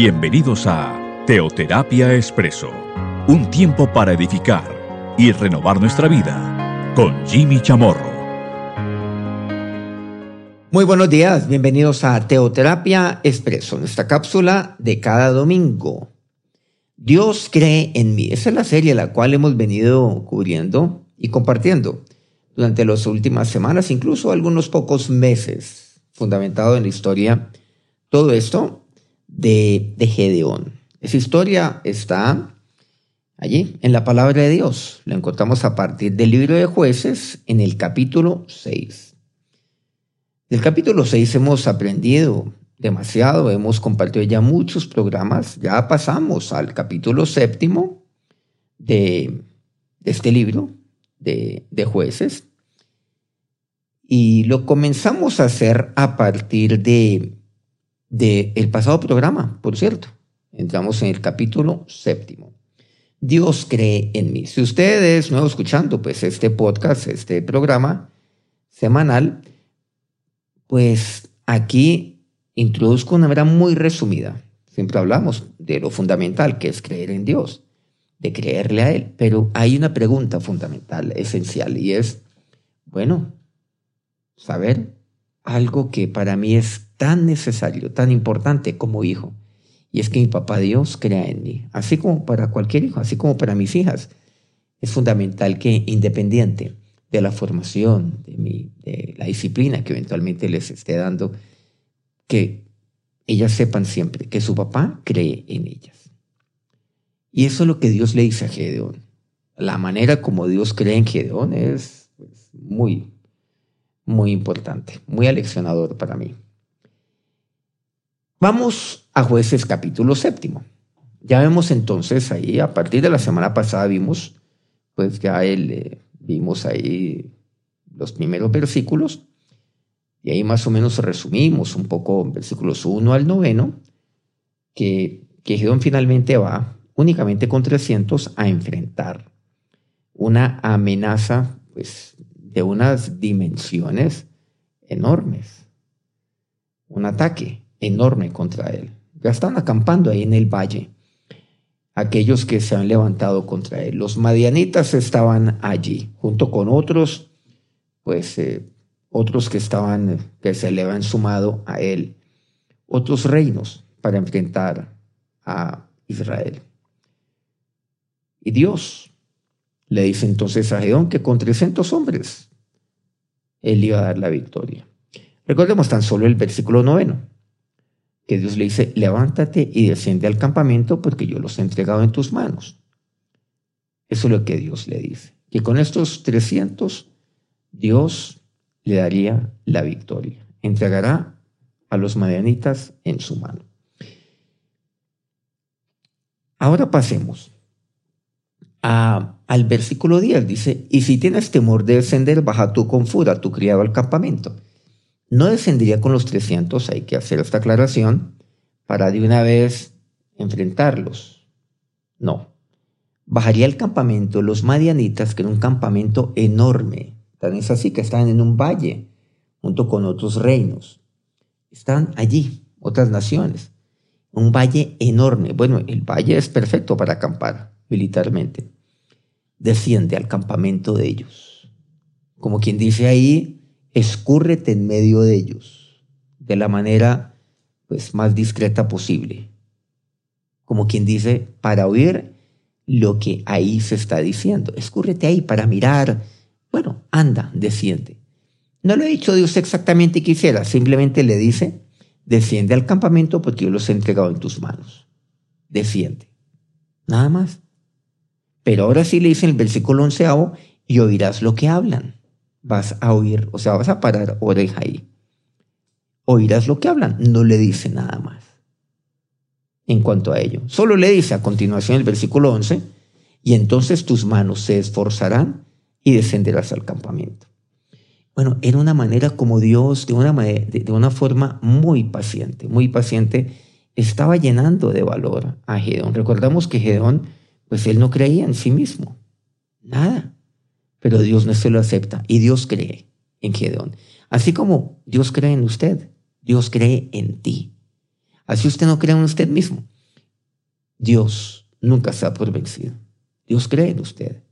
Bienvenidos a Teoterapia Expreso, un tiempo para edificar y renovar nuestra vida con Jimmy Chamorro. Muy buenos días, bienvenidos a Teoterapia Expreso, nuestra cápsula de cada domingo. Dios cree en mí. Esa es la serie la cual hemos venido cubriendo y compartiendo durante las últimas semanas, incluso algunos pocos meses, fundamentado en la historia. Todo esto de, Gedeón. Esa historia está allí, en la palabra de Dios. Lo encontramos a partir del libro de jueces en el capítulo 6. Del capítulo 6 hemos aprendido demasiado, hemos compartido ya muchos programas, ya pasamos al capítulo séptimo de, este libro de, de jueces y lo comenzamos a hacer a partir de del pasado programa, por cierto. Entramos en el capítulo séptimo. Dios cree en mí. Si ustedes no escuchando pues este podcast, este programa semanal, pues aquí introduzco una manera muy resumida. Siempre hablamos de lo fundamental que es creer en Dios, de creerle a Él. Pero hay una pregunta fundamental, esencial, y es, bueno, saber algo que para mí es tan necesario, tan importante como hijo. Y es que mi papá Dios crea en mí, así como para cualquier hijo, así como para mis hijas. Es fundamental que independiente de la formación, de, mi, de la disciplina que eventualmente les esté dando, que ellas sepan siempre que su papá cree en ellas. Y eso es lo que Dios le dice a Gedeón. La manera como Dios cree en Gedeón es pues, muy, muy importante, muy aleccionador para mí. Vamos a jueces capítulo séptimo. Ya vemos entonces ahí, a partir de la semana pasada vimos, pues ya él, eh, vimos ahí los primeros versículos, y ahí más o menos resumimos un poco versículos 1 al noveno, que, que Gedón finalmente va únicamente con 300 a enfrentar una amenaza pues, de unas dimensiones enormes, un ataque enorme contra él. Ya están acampando ahí en el valle aquellos que se han levantado contra él. Los madianitas estaban allí, junto con otros, pues eh, otros que estaban, que se le habían sumado a él, otros reinos para enfrentar a Israel. Y Dios le dice entonces a Gedeón que con 300 hombres él iba a dar la victoria. Recordemos tan solo el versículo noveno que Dios le dice, levántate y desciende al campamento porque yo los he entregado en tus manos. Eso es lo que Dios le dice. Que con estos 300 Dios le daría la victoria. Entregará a los madianitas en su mano. Ahora pasemos al versículo 10. Dice, y si tienes temor de descender, baja tú con furia tu criado al campamento no descendería con los 300, hay que hacer esta aclaración, para de una vez enfrentarlos. No. Bajaría el campamento los madianitas, que era un campamento enorme. Tan es así que están en un valle, junto con otros reinos. Están allí, otras naciones. Un valle enorme. Bueno, el valle es perfecto para acampar militarmente. Desciende al campamento de ellos. Como quien dice ahí, escúrrete en medio de ellos de la manera pues más discreta posible. Como quien dice, para oír lo que ahí se está diciendo. Escúrrete ahí para mirar. Bueno, anda, desciende. No lo ha dicho Dios exactamente quisiera, simplemente le dice, desciende al campamento porque yo los he entregado en tus manos. Desciende. Nada más. Pero ahora sí le dice en el versículo onceavo, y oirás lo que hablan vas a oír, o sea, vas a parar oreja ahí. Oirás lo que hablan, no le dice nada más en cuanto a ello. Solo le dice a continuación el versículo 11, y entonces tus manos se esforzarán y descenderás al campamento. Bueno, era una manera como Dios, de una, de una forma muy paciente, muy paciente, estaba llenando de valor a Gedeón. Recordamos que Gedeón, pues él no creía en sí mismo, nada pero Dios no se lo acepta y Dios cree en Gedeón. Así como Dios cree en usted, Dios cree en ti. Así usted no cree en usted mismo. Dios nunca se ha por vencido. Dios cree en usted.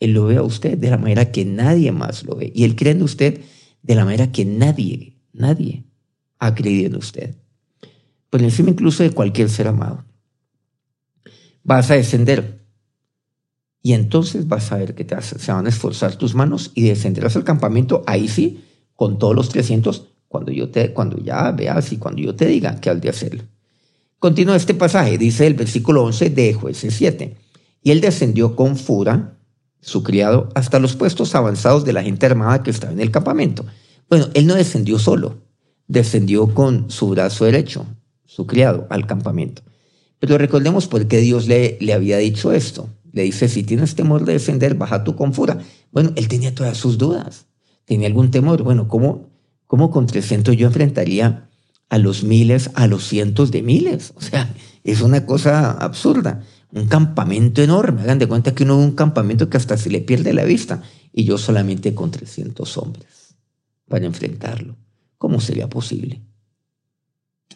Él lo ve a usted de la manera que nadie más lo ve. Y Él cree en usted de la manera que nadie, nadie ha creído en usted. Por encima incluso de cualquier ser amado. Vas a descender. Y entonces vas a ver que te se van a esforzar tus manos y descenderás al campamento. Ahí sí, con todos los 300, cuando, yo te, cuando ya veas y cuando yo te diga que has de hacerlo. Continúa este pasaje, dice el versículo 11 de jueces 7. Y él descendió con Fura, su criado, hasta los puestos avanzados de la gente armada que estaba en el campamento. Bueno, él no descendió solo, descendió con su brazo derecho, su criado, al campamento. Pero recordemos por qué Dios le había dicho esto. Le dice, si tienes temor de descender, baja tú con Fura. Bueno, él tenía todas sus dudas. Tenía algún temor. Bueno, ¿cómo, cómo con 300 yo enfrentaría a los miles, a los cientos de miles? O sea, es una cosa absurda un campamento enorme. Hagan de cuenta que uno ve un campamento que hasta se le pierde la vista y yo solamente con 300 hombres para enfrentarlo. ¿Cómo sería posible?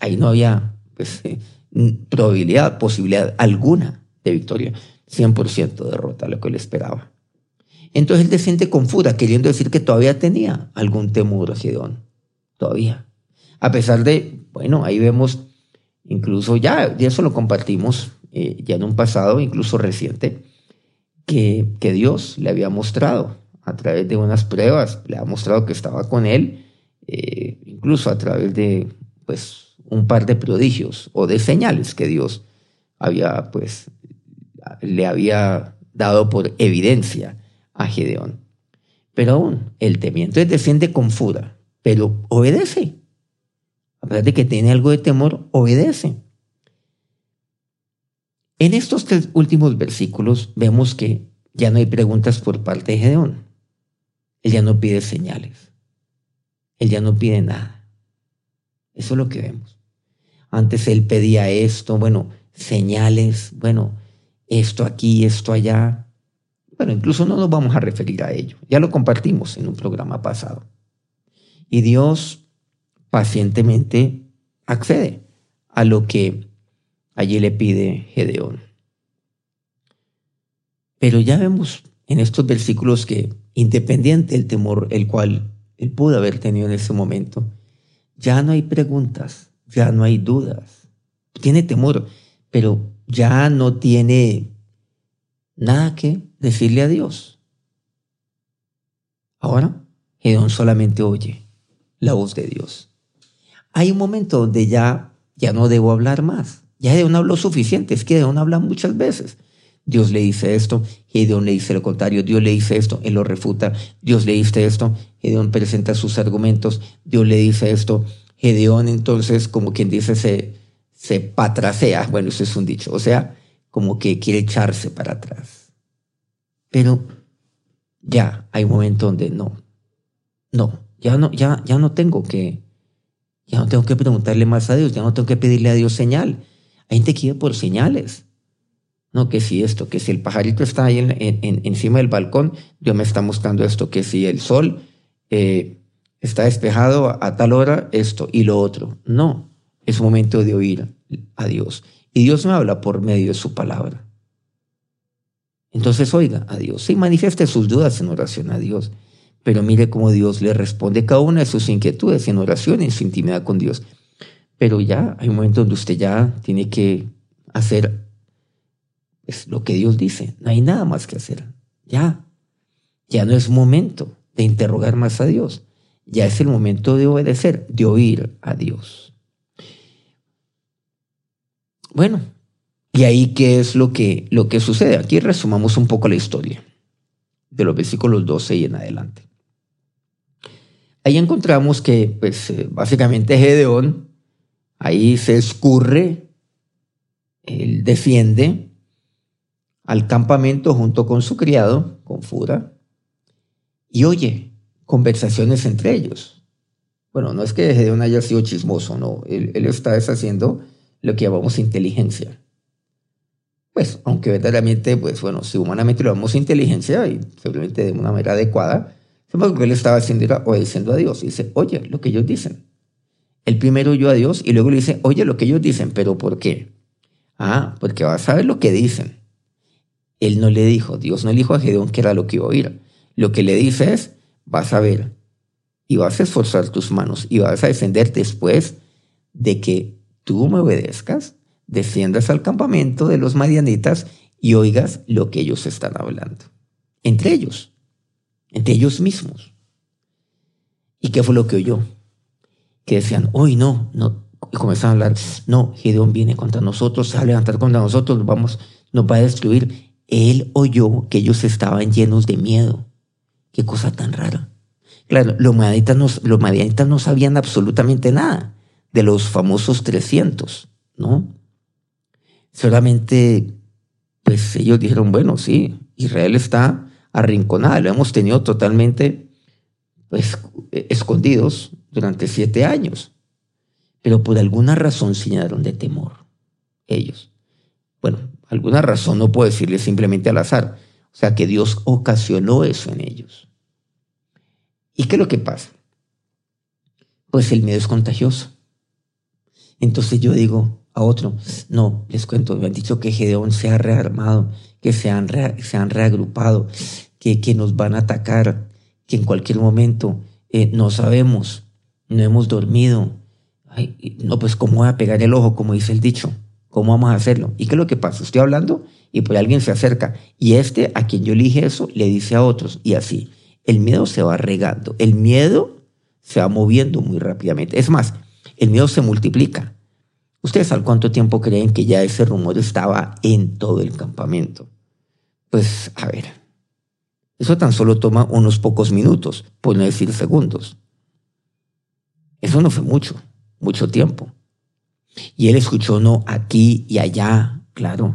Ahí no había pues, probabilidad, posibilidad alguna de victoria. 100% derrota, lo que él esperaba. Entonces él desciende con furia, queriendo decir que todavía tenía algún temor a Gedón. Todavía. A pesar de, bueno, ahí vemos, incluso ya, ya eso lo compartimos, eh, ya en un pasado incluso reciente, que, que Dios le había mostrado a través de unas pruebas, le ha mostrado que estaba con él, eh, incluso a través de pues, un par de prodigios o de señales que Dios había, pues, le había dado por evidencia a Gedeón. Pero aún, el temiente desciende con furia, pero obedece. A pesar de que tiene algo de temor, obedece. En estos tres últimos versículos vemos que ya no hay preguntas por parte de Gedeón. Él ya no pide señales. Él ya no pide nada. Eso es lo que vemos. Antes él pedía esto, bueno, señales, bueno, esto aquí, esto allá. Bueno, incluso no nos vamos a referir a ello. Ya lo compartimos en un programa pasado. Y Dios pacientemente accede a lo que allí le pide Gedeón. Pero ya vemos en estos versículos que, independiente del temor el cual él pudo haber tenido en ese momento, ya no hay preguntas, ya no hay dudas. Tiene temor, pero ya no tiene nada que decirle a Dios. Ahora, Gedeón solamente oye la voz de Dios. Hay un momento donde ya, ya no debo hablar más. Ya Gedeón habló suficiente, es que Gedeón habla muchas veces. Dios le dice esto, Gedeón le dice lo contrario, Dios le dice esto, él lo refuta, Dios le dice esto, Gedeón presenta sus argumentos, Dios le dice esto, Gedeón entonces como quien dice se, se patrasea, bueno, eso es un dicho, o sea, como que quiere echarse para atrás. Pero ya hay un momento donde no, no, ya no, ya, ya no tengo que, ya no tengo que preguntarle más a Dios, ya no tengo que pedirle a Dios señal, hay gente que por señales. No, que si esto, que si el pajarito está ahí en, encima del balcón, Dios me está mostrando esto, que si el sol eh, está despejado a, tal hora, esto y lo otro. No, es momento de oír a Dios. Y Dios me habla por medio de su palabra. Entonces oiga a Dios, sí, manifieste sus dudas en oración a Dios, pero mire cómo Dios le responde cada una de sus inquietudes en oración, en su intimidad con Dios. Pero ya hay un momento donde usted ya tiene que hacer es lo que Dios dice. No hay nada más que hacer. Ya. Ya no es momento de interrogar más a Dios. Ya es el momento de obedecer, de oír a Dios. Bueno, y ahí qué es lo que, lo que sucede. Aquí resumamos un poco la historia de los versículos 12 y en adelante. Ahí encontramos que, pues, eh, básicamente Gedeón Ahí se escurre, él defiende al campamento junto con su criado, con Fura, y oye conversaciones entre ellos. Bueno, no es que Gedeón haya sido chismoso, no, él, está deshaciendo lo que llamamos inteligencia. Pues, aunque verdaderamente, pues bueno, si humanamente lo llamamos inteligencia y seguramente de una manera adecuada, lo que él estaba haciendo era obedeciendo a Dios. Y dice, oye, lo que ellos dicen Él primero oyó a Dios y luego le dice, oye lo que ellos dicen, pero ¿por qué? Ah, porque vas a ver lo que dicen. Él no le dijo, Dios no le dijo a Gedeón que era lo que iba a oír. Lo que le dice es, vas a ver y vas a esforzar tus manos y vas a descender después de que tú me obedezcas, desciendas al campamento de los madianitas y oigas lo que ellos están hablando. Entre ellos, entre ellos mismos. ¿Y qué fue lo que oyó? Que decían, hoy no, no, y comenzaron a hablar, no, Gedeón viene contra nosotros, se va a levantar contra nosotros, nos, vamos, nos va a destruir. Él oyó que ellos estaban llenos de miedo. Qué cosa tan rara. Claro, los madianitas no, no sabían absolutamente nada de los famosos 300, ¿no? Solamente, pues ellos dijeron, bueno, sí, Israel está arrinconada, lo hemos tenido totalmente, pues, escondidos durante siete años. Pero por alguna razón se llenaron de temor, ellos. Bueno, alguna razón no puedo decirle simplemente al azar. O sea que Dios ocasionó eso en ellos. ¿Y qué es lo que pasa? Pues el miedo es contagioso. Entonces yo digo a otro, no, les cuento, me han dicho que Gedeón se ha rearmado, que se han, se han reagrupado, que, que, nos van a atacar, que en cualquier momento eh, no sabemos, no hemos dormido. Ay, no, pues cómo voy a pegar el ojo, como dice el dicho, cómo vamos a hacerlo. ¿Y qué es lo que pasa? Estoy hablando y por alguien se acerca y este a quien yo elige eso le dice a otros y así. El miedo se va regando, el miedo se va moviendo muy rápidamente. Es más, el miedo se multiplica. ¿Ustedes al cuánto tiempo creen que ya ese rumor estaba en todo el campamento? Pues a ver, eso tan solo toma unos pocos minutos, por no decir segundos. Eso no fue mucho, mucho tiempo. Y él escuchó no aquí y allá, claro.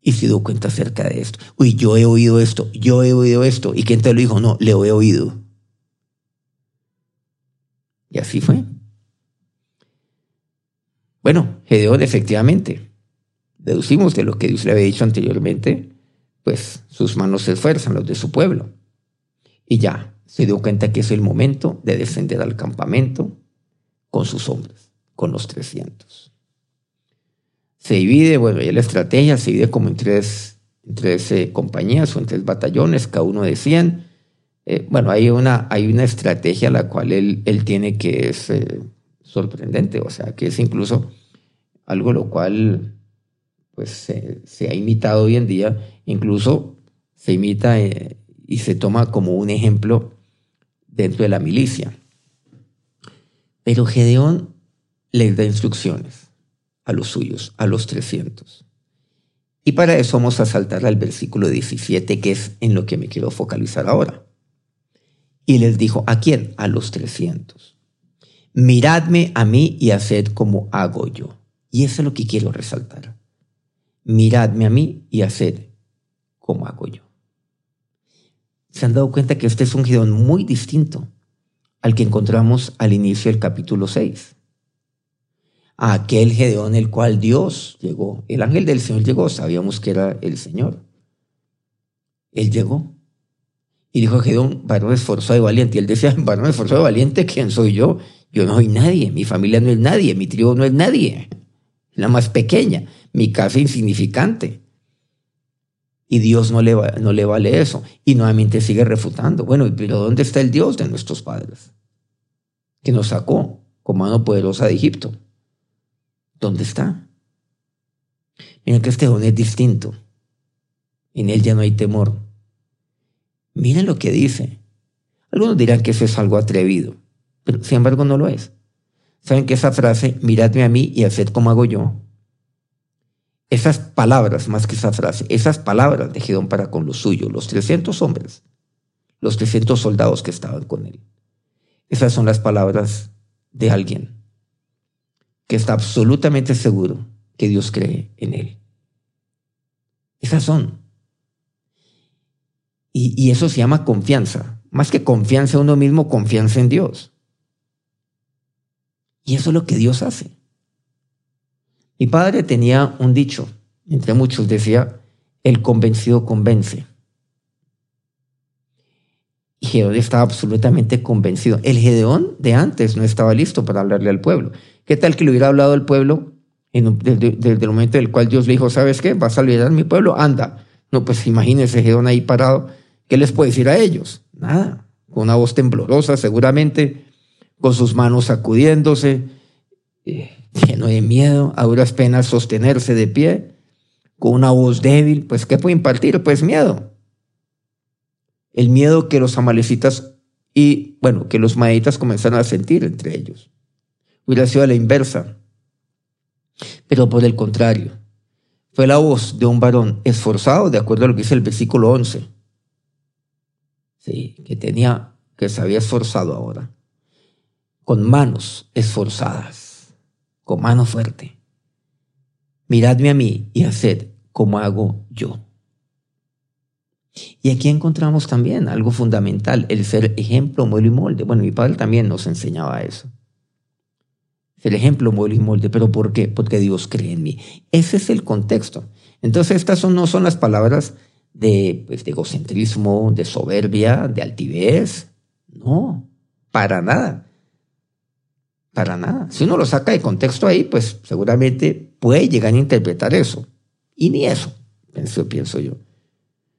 Y se dio cuenta acerca de esto. Uy, yo he oído esto, yo he oído esto. ¿Y quién te lo dijo? No, le he oído. Y así fue. Bueno, Gedeón efectivamente, deducimos de lo que Dios le había dicho anteriormente, pues sus manos se esfuerzan, los de su pueblo. Y ya se dio cuenta que es el momento de descender al campamento con sus hombres, con los 300. Se divide, bueno, ya la estrategia se divide como en tres, tres eh, compañías o en tres batallones, cada uno de 100. Eh, bueno, hay una, hay una estrategia la cual él, él tiene que es eh, sorprendente, o sea, que es incluso algo lo cual pues se, ha imitado hoy en día, incluso se imita eh, y se toma como un ejemplo dentro de la milicia. Pero Gedeón les da instrucciones a los suyos, a los 300. Y para eso vamos a saltar al versículo 17, que es en lo que me quiero focalizar ahora. Y les dijo, ¿a quién? A los 300 miradme a mí y haced como hago yo. Y eso es lo que quiero resaltar. Miradme a mí y haced como hago yo. Se han dado cuenta que este es un Gedeón muy distinto al que encontramos al inicio del capítulo 6. A aquel Gedeón el cual Dios llegó. El ángel del Señor llegó, sabíamos que era el Señor. Él llegó. Y dijo Gedeón, varón esforzado y valiente. Y él decía, varón esforzado y valiente, ¿quién soy yo? Yo no soy nadie, mi familia no es nadie, mi tribu no es nadie, la más pequeña, mi casa insignificante. Y Dios no le, no le vale eso. Y nuevamente sigue refutando. Bueno, pero ¿dónde está el Dios de nuestros padres? Que nos sacó con mano poderosa de Egipto. ¿Dónde está? Miren que este don es distinto. En él ya no hay temor. Miren lo que dice. Algunos dirán que eso es algo atrevido pero sin embargo no lo es. ¿Saben que esa frase, miradme a mí y haced como hago yo? Esas palabras, más que esa frase, esas palabras de Gedón para con los suyos, los 300 hombres, los 300 soldados que estaban con él. Esas son las palabras de alguien que está absolutamente seguro que Dios cree en él. Esas son. Y, y, eso se llama confianza. Más que confianza en uno mismo, confianza en Dios. Y eso es lo que Dios hace. Mi padre tenía un dicho, entre muchos decía, el convencido convence. Y Gedeón estaba absolutamente convencido. El Gedeón de antes no estaba listo para hablarle al pueblo. ¿Qué tal que le hubiera hablado al pueblo desde, el momento en el cual Dios le dijo, ¿sabes qué? ¿Vas a liderar mi pueblo? Anda. No, pues imagínese Gedeón ahí parado. ¿Qué les puede decir a ellos? Nada. Con una voz temblorosa, seguramente, con sus manos sacudiéndose, eh, lleno de miedo, a duras penas sostenerse de pie, con una voz débil. Pues, ¿qué puede impartir? Pues miedo. El miedo que los amalecitas y, bueno, que los maditas comenzaron a sentir entre ellos. Hubiera sido a la inversa. Pero por el contrario, fue la voz de un varón esforzado, de acuerdo a lo que dice el versículo 11. Sí, que tenía, que se había esforzado ahora, con manos esforzadas, con mano fuerte. Miradme a mí y haced como hago yo. Y aquí encontramos también algo fundamental, el ser ejemplo, modelo y molde. Bueno, mi padre también nos enseñaba eso el ejemplo, modelo y molde. ¿Pero por qué? Porque Dios cree en mí. Ese es el contexto. Entonces, estas no son las palabras de, pues, de egocentrismo, de soberbia, de altivez. No, para nada. Para nada. Si uno lo saca de contexto ahí, pues seguramente puede llegar a interpretar eso. Y ni eso, pienso, pienso yo.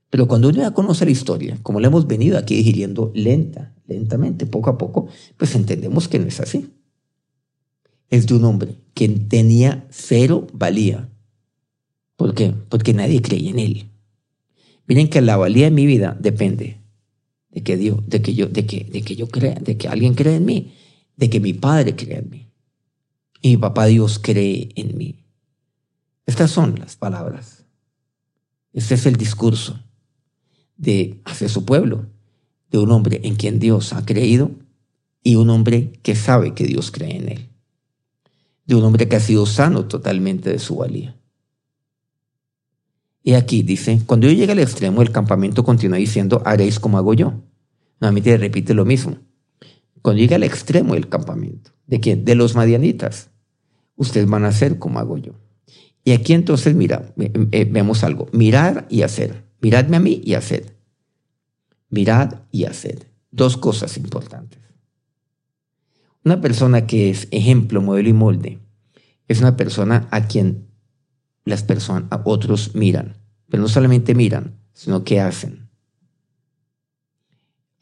Pero cuando uno ya conoce la historia, como la hemos venido aquí digiriendo lenta, lentamente, poco a poco, pues entendemos que no es así es de un hombre que tenía cero valía. ¿Por qué? Porque nadie creía en él. Miren que la valía de mi vida depende de que Dios, de que yo, de que, de que yo crea, de que alguien crea en mí, de que mi padre crea en mí. Y mi papá Dios cree en mí. Estas son las palabras. Este es el discurso de hacia su pueblo, de un hombre en quien Dios ha creído y un hombre que sabe que Dios cree en él de un hombre que ha sido sano totalmente de su valía. Y aquí dice, cuando yo llegue al extremo, el campamento continúa diciendo, haréis como hago yo. Nuevamente repite lo mismo. Cuando llegue al extremo del campamento, ¿de quién? De los madianitas. Ustedes van a hacer como hago yo. Y aquí entonces, mira, vemos algo. Mirar y hacer. Miradme a mí y hacer. Mirad y hacer. Dos cosas importantes. Una persona que es ejemplo, modelo y molde es una persona a quien las personas, a otros miran, pero no solamente miran, sino que hacen.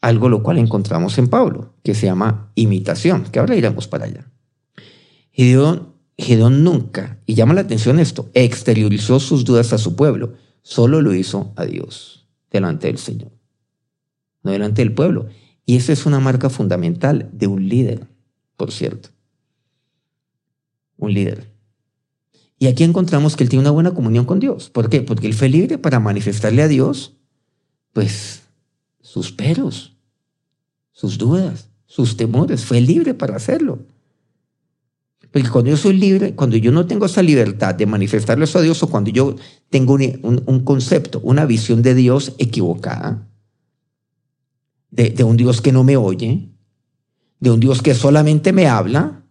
Algo lo cual encontramos en Pablo, que se llama imitación, que ahora iremos para allá. Gedeón, Gedeón nunca, y llama la atención esto, exteriorizó sus dudas a su pueblo, solo lo hizo a Dios, delante del Señor, no delante del pueblo. Y esa es una marca fundamental de un líder por cierto. Un líder. Y aquí encontramos que él tiene una buena comunión con Dios. ¿Por qué? Porque él fue libre para manifestarle a Dios, pues, sus peros, sus dudas, sus temores. Fue libre para hacerlo. Porque cuando yo soy libre, cuando yo no tengo esa libertad de manifestarle eso a Dios o cuando yo tengo un, un, concepto, una visión de Dios equivocada, de, de, un Dios que no me oye, de un Dios que solamente me habla,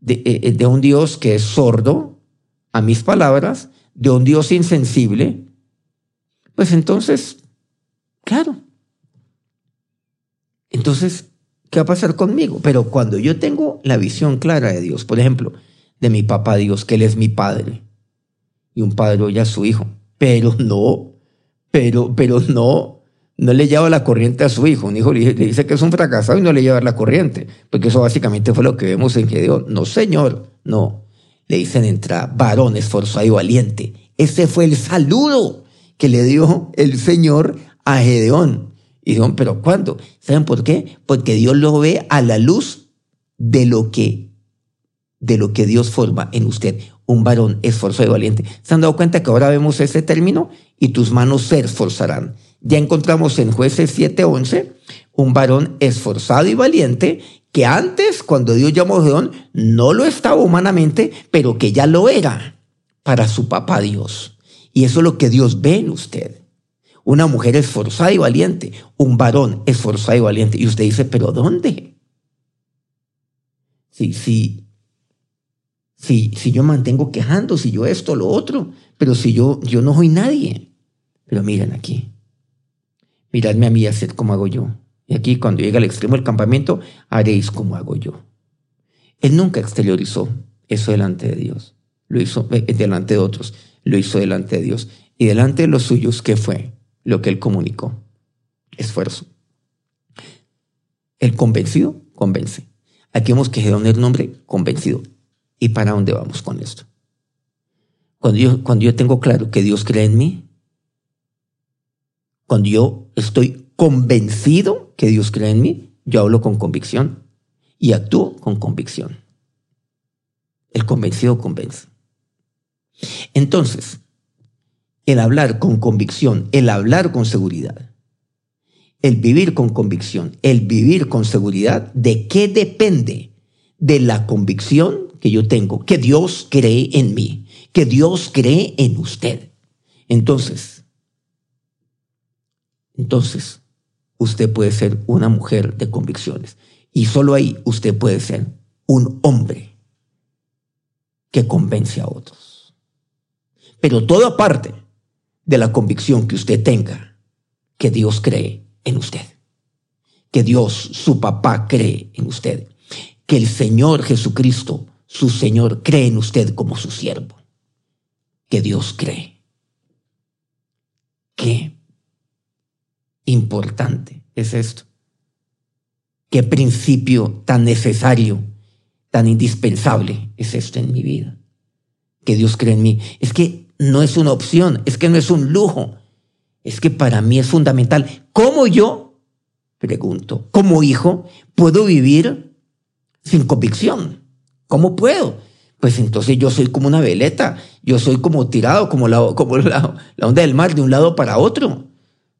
de, eh, eh, de, un Dios que es sordo a mis palabras, de un Dios insensible, pues entonces, claro. Entonces, ¿qué va a pasar conmigo? Pero cuando yo tengo la visión clara de Dios, por ejemplo, de mi papá Dios, que Él es mi padre, y un padre oye a su hijo, pero no, pero, pero no, no le lleva la corriente a su hijo. Un hijo le dice que es un fracasado y no le lleva la corriente, porque eso básicamente fue lo que vemos en Gedeón. No, señor, no. Le dicen entra varón esforzado y valiente. Ese fue el saludo que le dio el Señor a Gedeón. Y dijeron, pero ¿cuándo? ¿Saben por qué? Porque Dios lo ve a la luz de lo que, de lo que Dios forma en usted. Un varón esforzado y valiente. ¿Se han dado cuenta que ahora vemos ese término? Y tus manos se esforzarán. Ya encontramos en jueces 7:11 un varón esforzado y valiente que antes, cuando Dios llamó a Gedeón, no lo estaba humanamente, pero que ya lo era para su papá Dios. Y eso es lo que Dios ve en usted. Una mujer esforzada y valiente, un varón esforzado y valiente. Y usted dice, pero ¿dónde? Si, si, si, yo mantengo quejando, si yo esto, lo otro, pero si yo, yo no soy nadie. Pero miren aquí, Miradme a mí y haced como hago yo. Y aquí cuando llega al extremo del campamento, haréis como hago yo. Él nunca exteriorizó eso delante de Dios. Lo hizo eh, delante de otros. Lo hizo delante de Dios. Y delante de los suyos, ¿qué fue lo que él comunicó? Esfuerzo. El convencido convence. Aquí hemos quedado en el nombre convencido. ¿Y para dónde vamos con esto? Cuando yo, cuando yo tengo claro que Dios cree en mí, cuando yo estoy convencido que Dios cree en mí, yo hablo con convicción y actúo con convicción. El convencido convence. Entonces, el hablar con convicción, el hablar con seguridad, el vivir con convicción, el vivir con seguridad, ¿de qué depende? De la convicción que yo tengo, que Dios cree en mí, que Dios cree en usted. Entonces, entonces, usted puede ser una mujer de convicciones. Y solo ahí usted puede ser un hombre que convence a otros. Pero todo aparte de la convicción que usted tenga que Dios cree en usted. Que Dios, su papá, cree en usted. Que el Señor Jesucristo, su Señor, cree en usted como su siervo. Que Dios cree. Qué importante es esto. Qué principio tan necesario, tan indispensable es esto en mi vida. Que Dios cree en mí. Es que no es una opción, es que no es un lujo. Es que para mí es fundamental. ¿Cómo yo, pregunto, como hijo, puedo vivir sin convicción? ¿Cómo puedo? Pues entonces yo soy como una veleta, yo soy como tirado, como la, como la, la onda del mar de un lado para otro.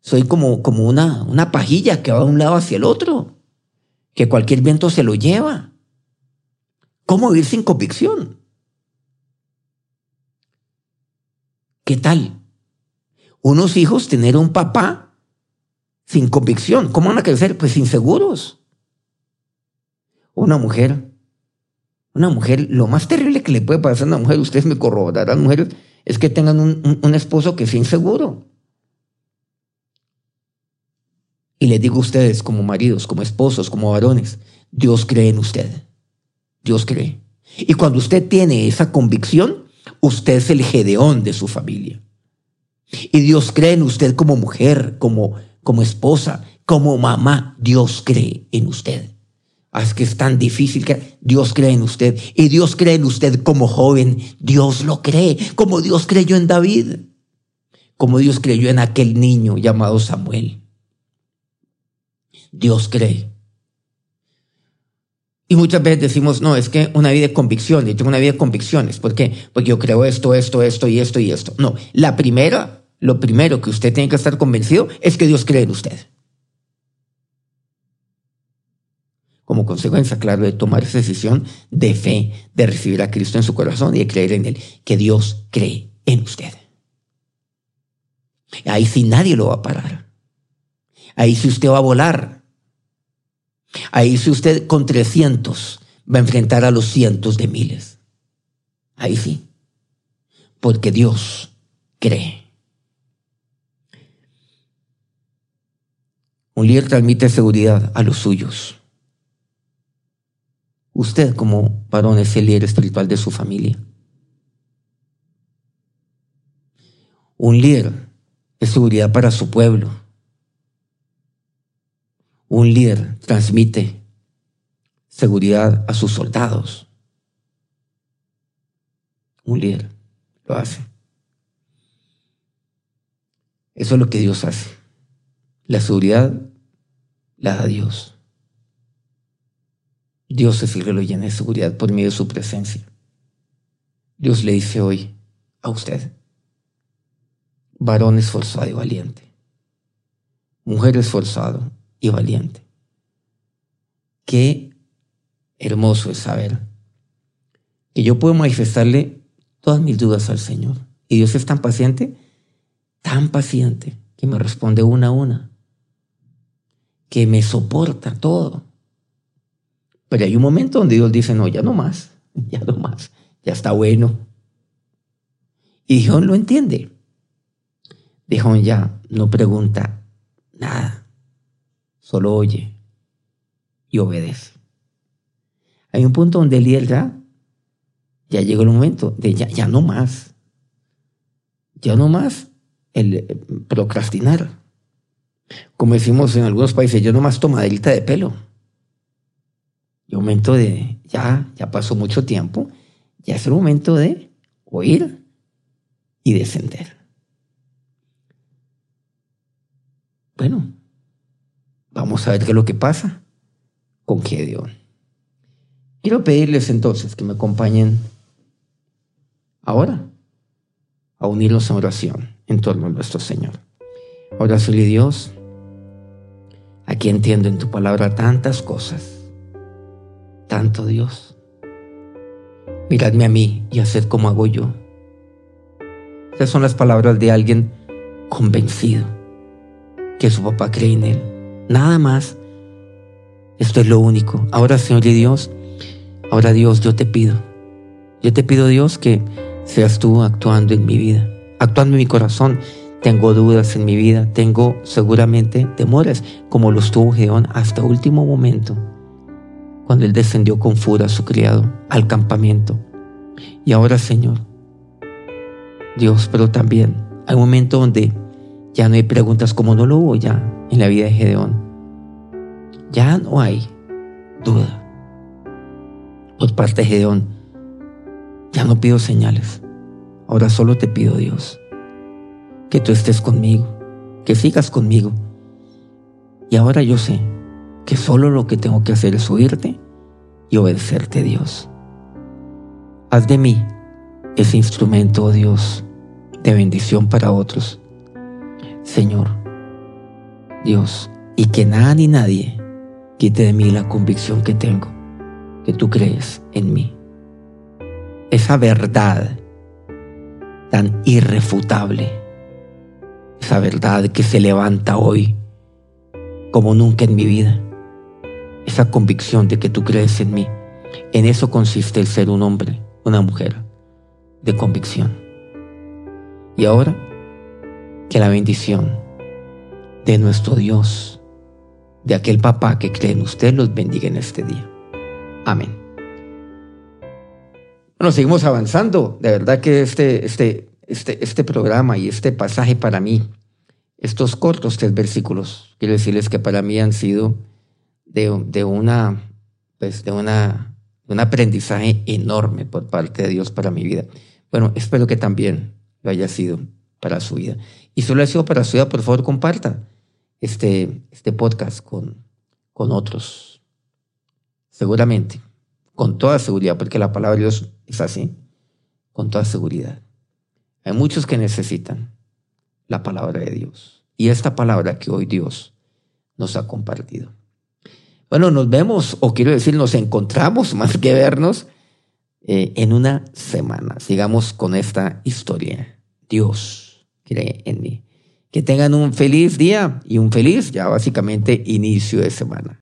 Soy como, como una, una pajilla que va de un lado hacia el otro que cualquier viento se lo lleva. ¿Cómo vivir sin convicción? ¿Qué tal? Unos hijos tener un papá sin convicción. ¿Cómo van a crecer? Pues inseguros. Una mujer, una mujer, lo más terrible que le puede pasar a una mujer, ustedes me corroborarán, mujeres, es que tengan un, un esposo que sea inseguro. Y les digo a ustedes como maridos, como esposos, como varones, Dios cree en usted. Dios cree. Y cuando usted tiene esa convicción, usted es el gedeón de su familia. Y Dios cree en usted como mujer, como, como esposa, como mamá. Dios cree en usted. Ah, es que es tan difícil que Dios cree en usted. Y Dios cree en usted como joven. Dios lo cree, como Dios creyó en David. Como Dios creyó en aquel niño llamado Samuel. Dios cree. Y muchas veces decimos, no, es que una vida de convicciones, yo tengo una vida de convicciones. ¿Por qué? Porque yo creo esto, esto, esto y esto y esto. No, la primera, lo primero que usted tiene que estar convencido es que Dios cree en usted. Como consecuencia, claro, de tomar esa decisión de fe, de recibir a Cristo en su corazón y de creer en Él, que Dios cree en usted. Ahí sí nadie lo va a parar. Ahí sí usted va a volar. Ahí si usted con 300 va a enfrentar a los cientos de miles. Ahí sí. Porque Dios cree. Un líder transmite seguridad a los suyos. Usted como varón es el líder espiritual de su familia. Un líder es seguridad para su pueblo. Un líder transmite seguridad a sus soldados. Un líder lo hace. Eso es lo que Dios hace. La seguridad la da Dios. Dios es el que lo llena de seguridad por medio de su presencia. Dios le dice hoy a usted, varón esforzado y valiente, mujer esforzado y valiente. Qué hermoso es saber que yo puedo manifestarle todas mis dudas al Señor. Y Dios es tan paciente, tan paciente, que me responde una a una, que me soporta todo. Pero hay un momento donde Dios dice, no, ya no más, ya no más, ya está bueno. Y Dios lo entiende. Dios ya no pregunta nada solo oye y obedece. Hay un punto donde el líder ya, ya llegó el momento de ya, ya no más. Ya no más el eh, procrastinar. Como decimos en algunos países, yo no más tomaderita de pelo. Y momento de, ya, ya pasó mucho tiempo, ya es el momento de oír y descender. Bueno, vamos a ver qué es lo que pasa con Gedeón. Quiero pedirles entonces que me acompañen ahora a unirnos en oración en torno a nuestro Señor. Ahora, soy Dios, aquí entiendo en tu palabra tantas cosas, tanto Dios. Miradme a mí y haced como hago yo. Esas son las palabras de alguien convencido que su papá cree en él. Nada más. Esto es lo único. Ahora, Señor y Dios, ahora Dios, yo te pido. Yo te pido, Dios, que seas tú actuando en mi vida, actuando en mi corazón. Tengo dudas en mi vida, tengo seguramente temores, como los tuvo Geón hasta último momento, cuando él descendió con furia a su criado al campamento. Y ahora, Señor, Dios, pero también hay un momento donde ya no hay preguntas como no lo hubo ya en la vida de Gedeón. Ya no hay duda. Por parte de Gedeón, ya no pido señales. Ahora solo te pido, Dios, que tú estés conmigo, que sigas conmigo. Y ahora yo sé que solo lo que tengo que hacer es oírte y obedecerte, Dios. Haz de mí ese instrumento, oh Dios, de bendición para otros Señor, Dios, y que nada ni nadie quite de mí la convicción que tengo, que tú crees en mí. Esa verdad tan irrefutable, esa verdad que se levanta hoy como nunca en mi vida, esa convicción de que tú crees en mí. En eso consiste el ser un hombre, una mujer de convicción. Y ahora, que la bendición de nuestro Dios, de aquel papá que cree en usted, los bendiga en este día. Amén. Bueno, seguimos avanzando. De verdad que este, este, este, este programa y este pasaje para mí, estos cortos tres versículos, quiero decirles que para mí han sido de, de una, pues de una, un aprendizaje enorme por parte de Dios para mi vida. Bueno, espero que también lo haya sido para su vida. Y solo ha sido para su vida, por favor, comparta este, este podcast con, con otros. Seguramente, con toda seguridad, porque la palabra de Dios es así, con toda seguridad. Hay muchos que necesitan la palabra de Dios y esta palabra que hoy Dios nos ha compartido. Bueno, nos vemos, o quiero decir, nos encontramos más que vernos eh, en una semana. Sigamos con esta historia. Dios cree en mí. Que tengan un feliz día y un feliz, ya básicamente, inicio de semana.